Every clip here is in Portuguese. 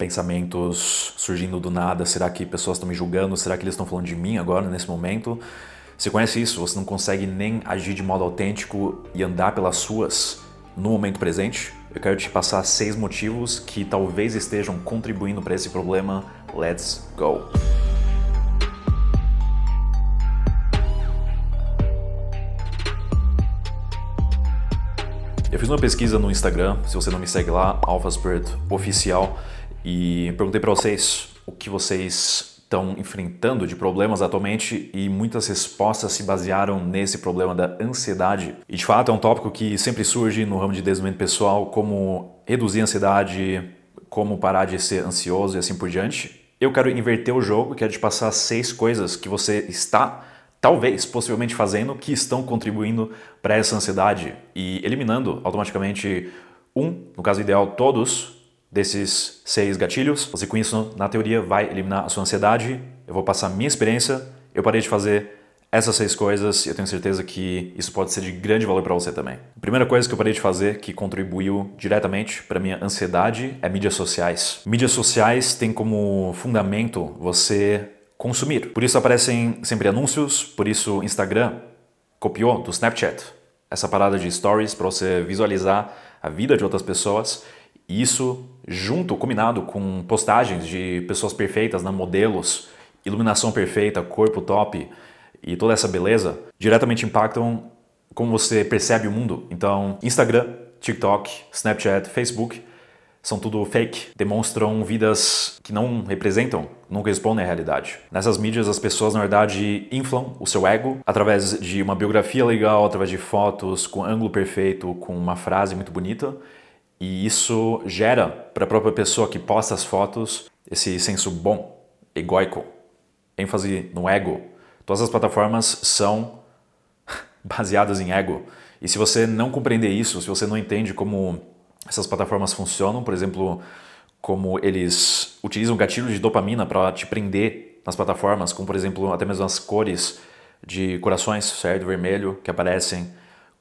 pensamentos surgindo do nada. Será que pessoas estão me julgando? Será que eles estão falando de mim agora, nesse momento? Você conhece isso? Você não consegue nem agir de modo autêntico e andar pelas suas no momento presente? Eu quero te passar seis motivos que talvez estejam contribuindo para esse problema. Let's go! Eu fiz uma pesquisa no Instagram, se você não me segue lá, AlphaSpirit Oficial, e perguntei para vocês o que vocês estão enfrentando de problemas atualmente e muitas respostas se basearam nesse problema da ansiedade. E de fato é um tópico que sempre surge no ramo de desenvolvimento pessoal, como reduzir a ansiedade, como parar de ser ansioso e assim por diante. Eu quero inverter o jogo, quero te passar seis coisas que você está talvez, possivelmente fazendo, que estão contribuindo para essa ansiedade e eliminando automaticamente um, no caso ideal, todos desses seis gatilhos. Você com isso, na teoria, vai eliminar a sua ansiedade. Eu vou passar minha experiência. Eu parei de fazer essas seis coisas e eu tenho certeza que isso pode ser de grande valor para você também. A primeira coisa que eu parei de fazer que contribuiu diretamente para minha ansiedade é mídias sociais. Mídias sociais têm como fundamento você consumir. Por isso aparecem sempre anúncios, por isso Instagram copiou do Snapchat essa parada de stories para você visualizar a vida de outras pessoas isso junto, combinado com postagens de pessoas perfeitas, né, modelos, iluminação perfeita, corpo top e toda essa beleza, diretamente impactam como você percebe o mundo. Então, Instagram, TikTok, Snapchat, Facebook são tudo fake, demonstram vidas que não representam, não correspondem à realidade. Nessas mídias, as pessoas, na verdade, inflam o seu ego através de uma biografia legal, através de fotos com ângulo perfeito, com uma frase muito bonita e isso gera para a própria pessoa que posta as fotos esse senso bom, egóico, ênfase no ego. Todas as plataformas são baseadas em ego. E se você não compreender isso, se você não entende como essas plataformas funcionam, por exemplo, como eles utilizam gatilhos de dopamina para te prender nas plataformas, como por exemplo até mesmo as cores de corações, certo, vermelho que aparecem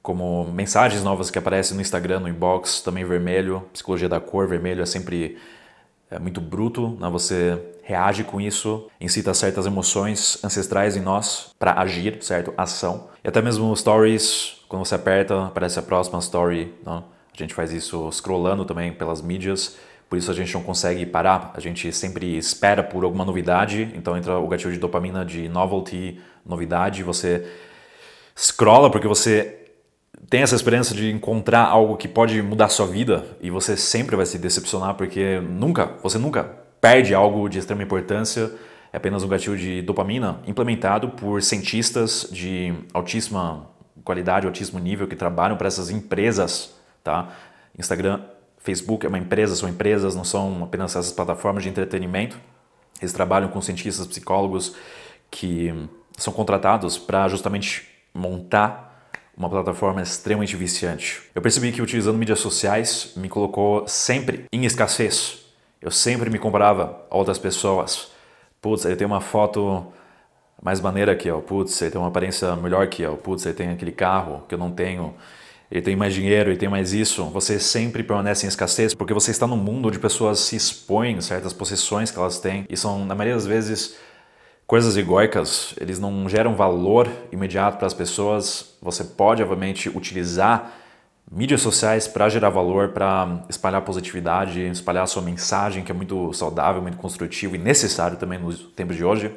como mensagens novas que aparecem no Instagram, no inbox, também vermelho, psicologia da cor, vermelho é sempre é muito bruto, né? você reage com isso, incita certas emoções ancestrais em nós para agir, certo? Ação. E até mesmo stories, quando você aperta, aparece a próxima story, né? a gente faz isso scrollando também pelas mídias, por isso a gente não consegue parar, a gente sempre espera por alguma novidade, então entra o gatilho de dopamina de novelty, novidade, você scrolla porque você tem essa experiência de encontrar algo que pode mudar sua vida e você sempre vai se decepcionar porque nunca, você nunca perde algo de extrema importância, é apenas um gatilho de dopamina implementado por cientistas de altíssima qualidade, altíssimo nível que trabalham para essas empresas, tá? Instagram, Facebook é uma empresa, são empresas, não são apenas essas plataformas de entretenimento. Eles trabalham com cientistas, psicólogos que são contratados para justamente montar uma plataforma extremamente viciante. Eu percebi que utilizando mídias sociais me colocou sempre em escassez. Eu sempre me comparava a outras pessoas. Putz, ele tem uma foto mais maneira que eu. Putz, ele tem uma aparência melhor que eu. Putz, ele tem aquele carro que eu não tenho. Ele tem mais dinheiro, ele tem mais isso. Você sempre permanece em escassez porque você está num mundo onde pessoas se expõem certas possessões que elas têm e são, na maioria das vezes, coisas egóicas, eles não geram valor imediato para as pessoas. Você pode, obviamente, utilizar mídias sociais para gerar valor, para espalhar positividade, espalhar a sua mensagem, que é muito saudável, muito construtivo e necessário também nos tempos de hoje.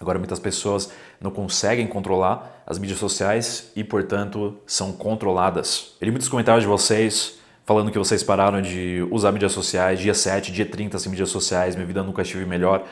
Agora, muitas pessoas não conseguem controlar as mídias sociais e, portanto, são controladas. Eu li muitos comentários de vocês falando que vocês pararam de usar mídias sociais, dia 7, dia 30 sem mídias sociais, minha vida nunca estive melhor.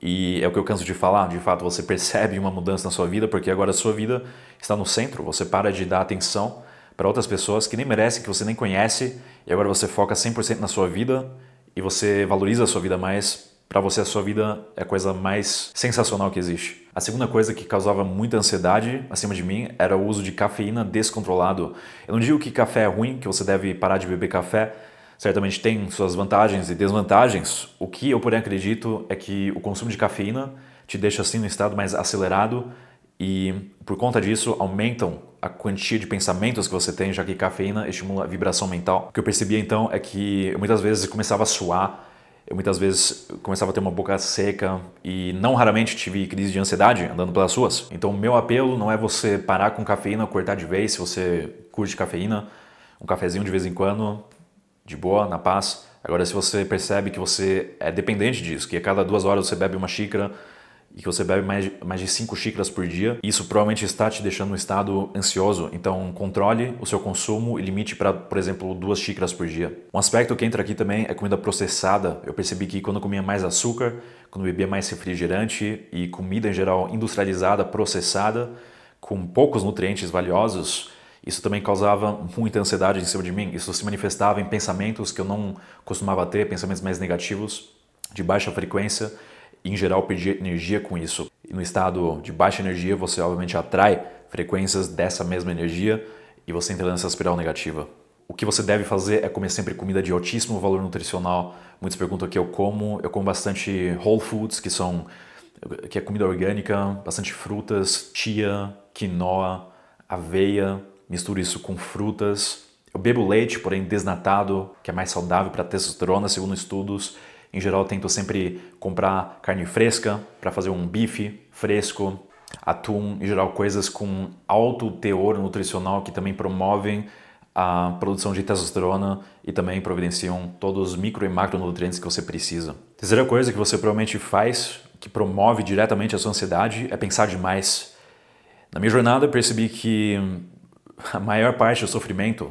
E é o que eu canso de falar, de fato você percebe uma mudança na sua vida, porque agora a sua vida está no centro, você para de dar atenção para outras pessoas que nem merecem, que você nem conhece, e agora você foca 100% na sua vida e você valoriza a sua vida mais. Para você, a sua vida é a coisa mais sensacional que existe. A segunda coisa que causava muita ansiedade acima de mim era o uso de cafeína descontrolado. Eu não digo que café é ruim, que você deve parar de beber café, certamente tem suas vantagens e desvantagens. O que eu, porém, acredito é que o consumo de cafeína te deixa assim no estado mais acelerado e, por conta disso, aumentam a quantia de pensamentos que você tem, já que cafeína estimula a vibração mental. O que eu percebia então é que eu, muitas vezes começava a suar eu muitas vezes começava a ter uma boca seca e não raramente tive crise de ansiedade andando pelas ruas. Então, meu apelo não é você parar com cafeína, cortar de vez se você curte cafeína, um cafezinho de vez em quando, de boa, na paz. Agora, se você percebe que você é dependente disso, que a cada duas horas você bebe uma xícara e que você bebe mais, mais de 5 xícaras por dia, isso provavelmente está te deixando um estado ansioso. Então, controle o seu consumo e limite para, por exemplo, duas xícaras por dia. Um aspecto que entra aqui também é comida processada. Eu percebi que quando eu comia mais açúcar, quando bebia mais refrigerante e comida em geral industrializada, processada, com poucos nutrientes valiosos, isso também causava muita ansiedade em cima de mim. Isso se manifestava em pensamentos que eu não costumava ter, pensamentos mais negativos, de baixa frequência em geral, perder energia com isso. E no estado de baixa energia, você obviamente atrai frequências dessa mesma energia e você entra nessa espiral negativa. O que você deve fazer é comer sempre comida de altíssimo valor nutricional. Muitos perguntam o que eu como. Eu como bastante whole foods, que são que é comida orgânica, bastante frutas, chia, quinoa, aveia. Misturo isso com frutas. Eu bebo leite, porém desnatado, que é mais saudável para testosterona, segundo estudos. Em geral, tento sempre comprar carne fresca para fazer um bife fresco, atum, em geral, coisas com alto teor nutricional que também promovem a produção de testosterona e também providenciam todos os micro e macronutrientes que você precisa. Terceira coisa que você provavelmente faz, que promove diretamente a sua ansiedade, é pensar demais. Na minha jornada, eu percebi que a maior parte do sofrimento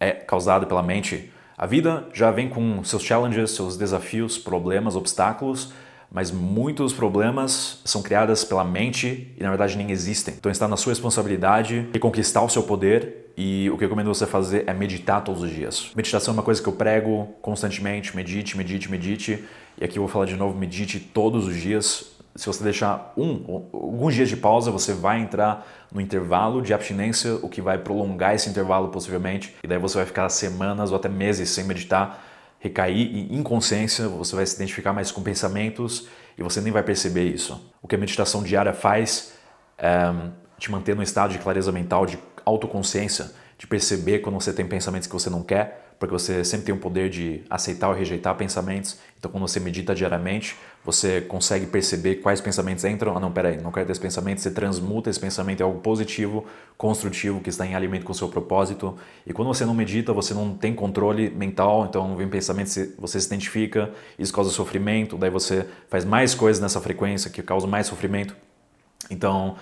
é causado pela mente a vida já vem com seus challenges, seus desafios, problemas, obstáculos, mas muitos problemas são criados pela mente e na verdade nem existem. Então está na sua responsabilidade de conquistar o seu poder e o que eu recomendo você fazer é meditar todos os dias. Meditação é uma coisa que eu prego constantemente, medite, medite, medite. E aqui eu vou falar de novo, medite todos os dias se você deixar um, alguns dias de pausa, você vai entrar no intervalo de abstinência, o que vai prolongar esse intervalo possivelmente, e daí você vai ficar semanas ou até meses sem meditar, recair em inconsciência, você vai se identificar mais com pensamentos e você nem vai perceber isso. O que a meditação diária faz é te manter no estado de clareza mental, de autoconsciência, de perceber quando você tem pensamentos que você não quer, porque você sempre tem o poder de aceitar ou rejeitar pensamentos. Então, quando você medita diariamente, você consegue perceber quais pensamentos entram. Ah, não, peraí, não quero ter esse pensamento. Você transmuta esse pensamento em algo positivo, construtivo, que está em alimento com o seu propósito. E quando você não medita, você não tem controle mental, então vem pensamentos, você se identifica, isso causa sofrimento, daí você faz mais coisas nessa frequência que causa mais sofrimento. Então,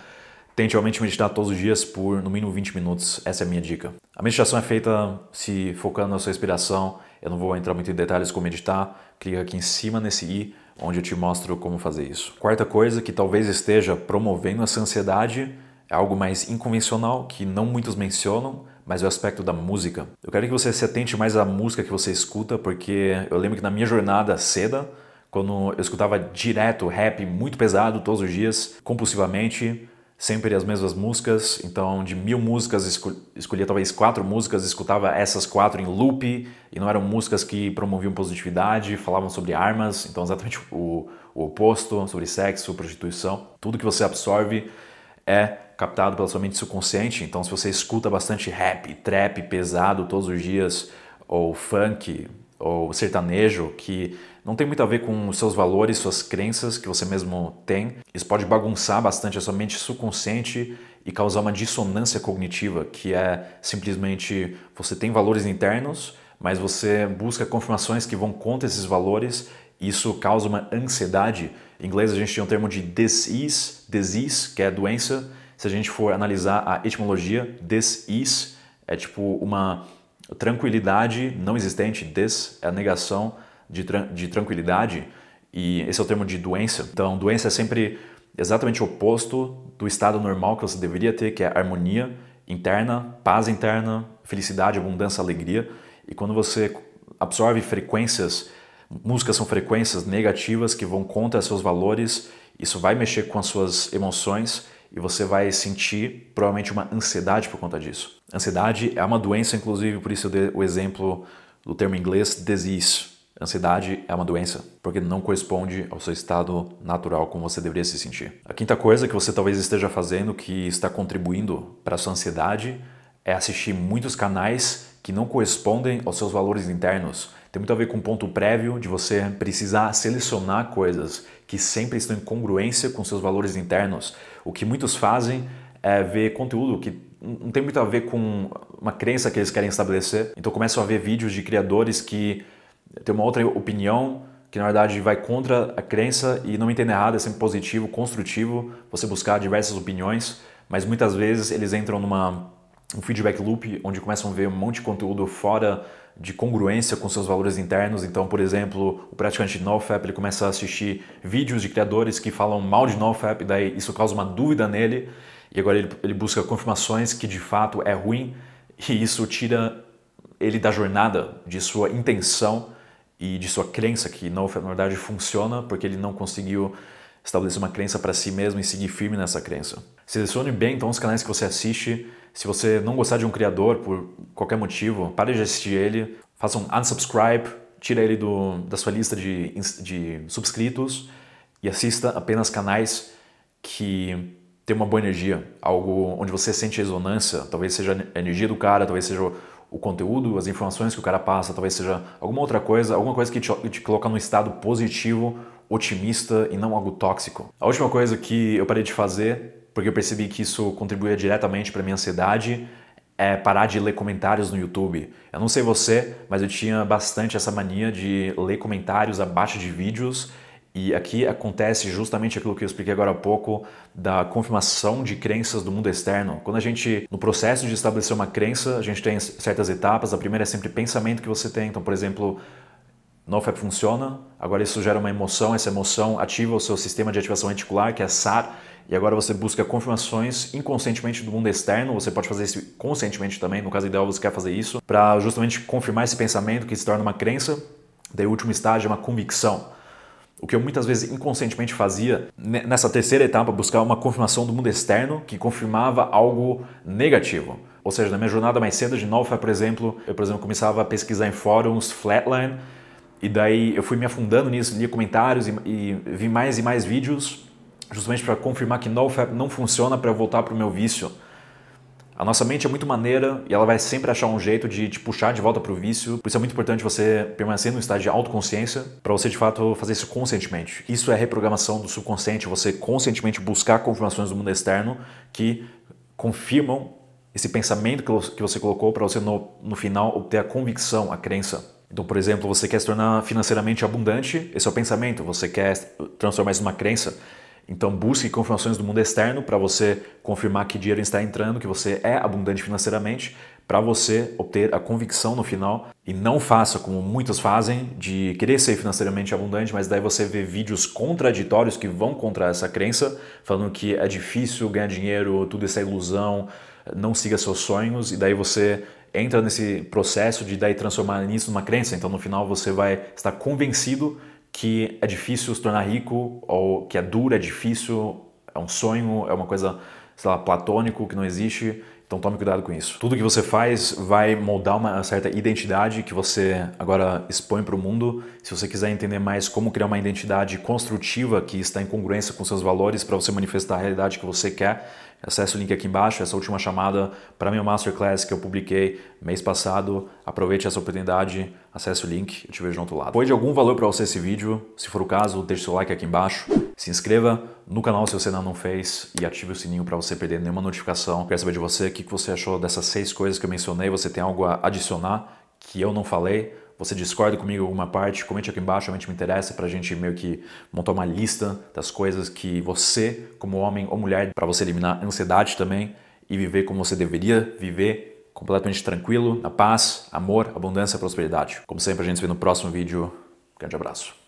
Tente realmente meditar todos os dias por no mínimo 20 minutos, essa é a minha dica. A meditação é feita se focando na sua respiração, eu não vou entrar muito em detalhes como meditar, clica aqui em cima nesse i, onde eu te mostro como fazer isso. Quarta coisa que talvez esteja promovendo essa ansiedade é algo mais inconvencional, que não muitos mencionam, mas é o aspecto da música. Eu quero que você se atente mais à música que você escuta, porque eu lembro que na minha jornada seda, quando eu escutava direto rap muito pesado todos os dias, compulsivamente, sempre as mesmas músicas, então de mil músicas escol escolhia talvez quatro músicas, escutava essas quatro em loop e não eram músicas que promoviam positividade, falavam sobre armas, então exatamente o, o oposto, sobre sexo, prostituição. Tudo que você absorve é captado pela sua mente subconsciente, então se você escuta bastante rap, trap pesado todos os dias, ou funk, ou sertanejo, que não tem muito a ver com os seus valores, suas crenças que você mesmo tem. Isso pode bagunçar bastante a sua mente subconsciente e causar uma dissonância cognitiva, que é simplesmente você tem valores internos, mas você busca confirmações que vão contra esses valores e isso causa uma ansiedade. Em inglês a gente tem um termo de disease, disease, que é doença. Se a gente for analisar a etimologia, disease é tipo uma tranquilidade não existente, des é a negação de, de tranquilidade, e esse é o termo de doença. Então, doença é sempre exatamente o oposto do estado normal que você deveria ter, que é harmonia interna, paz interna, felicidade, abundância, alegria. E quando você absorve frequências, músicas são frequências negativas que vão contra seus valores, isso vai mexer com as suas emoções e você vai sentir provavelmente uma ansiedade por conta disso. Ansiedade é uma doença, inclusive, por isso eu dei o exemplo do termo em inglês disease. Ansiedade é uma doença, porque não corresponde ao seu estado natural como você deveria se sentir. A quinta coisa que você talvez esteja fazendo que está contribuindo para a sua ansiedade é assistir muitos canais que não correspondem aos seus valores internos. tem muito a ver com o ponto prévio de você precisar selecionar coisas que sempre estão em congruência com seus valores internos. O que muitos fazem é ver conteúdo que não tem muito a ver com uma crença que eles querem estabelecer. Então começam a ver vídeos de criadores que têm uma outra opinião, que na verdade vai contra a crença e não me entenda errado, é sempre positivo, construtivo você buscar diversas opiniões, mas muitas vezes eles entram numa um feedback loop onde começam a ver um monte de conteúdo fora de congruência com seus valores internos. Então, por exemplo, o praticante de NoFap ele começa a assistir vídeos de criadores que falam mal de NoFap, daí isso causa uma dúvida nele e agora ele, ele busca confirmações que de fato é ruim e isso tira ele da jornada, de sua intenção e de sua crença que na verdade funciona porque ele não conseguiu estabelecer uma crença para si mesmo e seguir firme nessa crença. Selecione bem então os canais que você assiste. Se você não gostar de um criador por qualquer motivo, pare de assistir ele, faça um unsubscribe, tira ele do, da sua lista de, de subscritos e assista apenas canais que ter uma boa energia, algo onde você sente ressonância, talvez seja a energia do cara, talvez seja o conteúdo, as informações que o cara passa, talvez seja alguma outra coisa, alguma coisa que te, te coloca num estado positivo, otimista e não algo tóxico. A última coisa que eu parei de fazer, porque eu percebi que isso contribuía diretamente para minha ansiedade, é parar de ler comentários no YouTube. Eu não sei você, mas eu tinha bastante essa mania de ler comentários abaixo de vídeos e aqui acontece justamente aquilo que eu expliquei agora há pouco da confirmação de crenças do mundo externo. Quando a gente, no processo de estabelecer uma crença, a gente tem certas etapas. A primeira é sempre pensamento que você tem. Então, por exemplo, NoFap funciona, agora isso gera uma emoção, essa emoção ativa o seu sistema de ativação reticular, que é SAR, e agora você busca confirmações inconscientemente do mundo externo, você pode fazer isso conscientemente também, no caso ideal você quer fazer isso, para justamente confirmar esse pensamento que se torna uma crença. Daí o último estágio é uma convicção o que eu muitas vezes inconscientemente fazia nessa terceira etapa, buscar uma confirmação do mundo externo que confirmava algo negativo. Ou seja, na minha jornada mais cedo de Nova, por exemplo, eu, por exemplo, começava a pesquisar em fóruns Flatline e daí eu fui me afundando nisso, lia comentários e, e vi mais e mais vídeos justamente para confirmar que NoFap não funciona para voltar para o meu vício. A nossa mente é muito maneira e ela vai sempre achar um jeito de te puxar de volta para o vício. Por isso é muito importante você permanecer no estágio de autoconsciência para você de fato fazer isso conscientemente. Isso é reprogramação do subconsciente, você conscientemente buscar confirmações do mundo externo que confirmam esse pensamento que você colocou para você no, no final obter a convicção, a crença. Então, por exemplo, você quer se tornar financeiramente abundante, esse é o pensamento, você quer transformar isso numa crença. Então busque confirmações do mundo externo para você confirmar que dinheiro está entrando, que você é abundante financeiramente, para você obter a convicção no final e não faça como muitos fazem de querer ser financeiramente abundante, mas daí você vê vídeos contraditórios que vão contra essa crença, falando que é difícil ganhar dinheiro, tudo isso é ilusão, não siga seus sonhos e daí você entra nesse processo de daí transformar isso numa crença. Então no final você vai estar convencido que é difícil se tornar rico, ou que é duro, é difícil, é um sonho, é uma coisa, sei lá, platônico que não existe. Então tome cuidado com isso. Tudo que você faz vai moldar uma certa identidade que você agora expõe para o mundo. Se você quiser entender mais como criar uma identidade construtiva que está em congruência com seus valores para você manifestar a realidade que você quer, Acesse o link aqui embaixo, essa última chamada para meu Masterclass que eu publiquei mês passado. Aproveite essa oportunidade, acesse o link, eu te vejo do outro lado. Foi de algum valor para você esse vídeo? Se for o caso, deixe seu like aqui embaixo. Se inscreva no canal se você ainda não fez e ative o sininho para você perder nenhuma notificação. Quero saber de você o que você achou dessas seis coisas que eu mencionei. Você tem algo a adicionar que eu não falei? Você discorda comigo em alguma parte? Comente aqui embaixo, realmente me interessa para a gente meio que montar uma lista das coisas que você, como homem ou mulher, para você eliminar ansiedade também e viver como você deveria viver, completamente tranquilo, na paz, amor, abundância e prosperidade. Como sempre, a gente se vê no próximo vídeo. Grande abraço.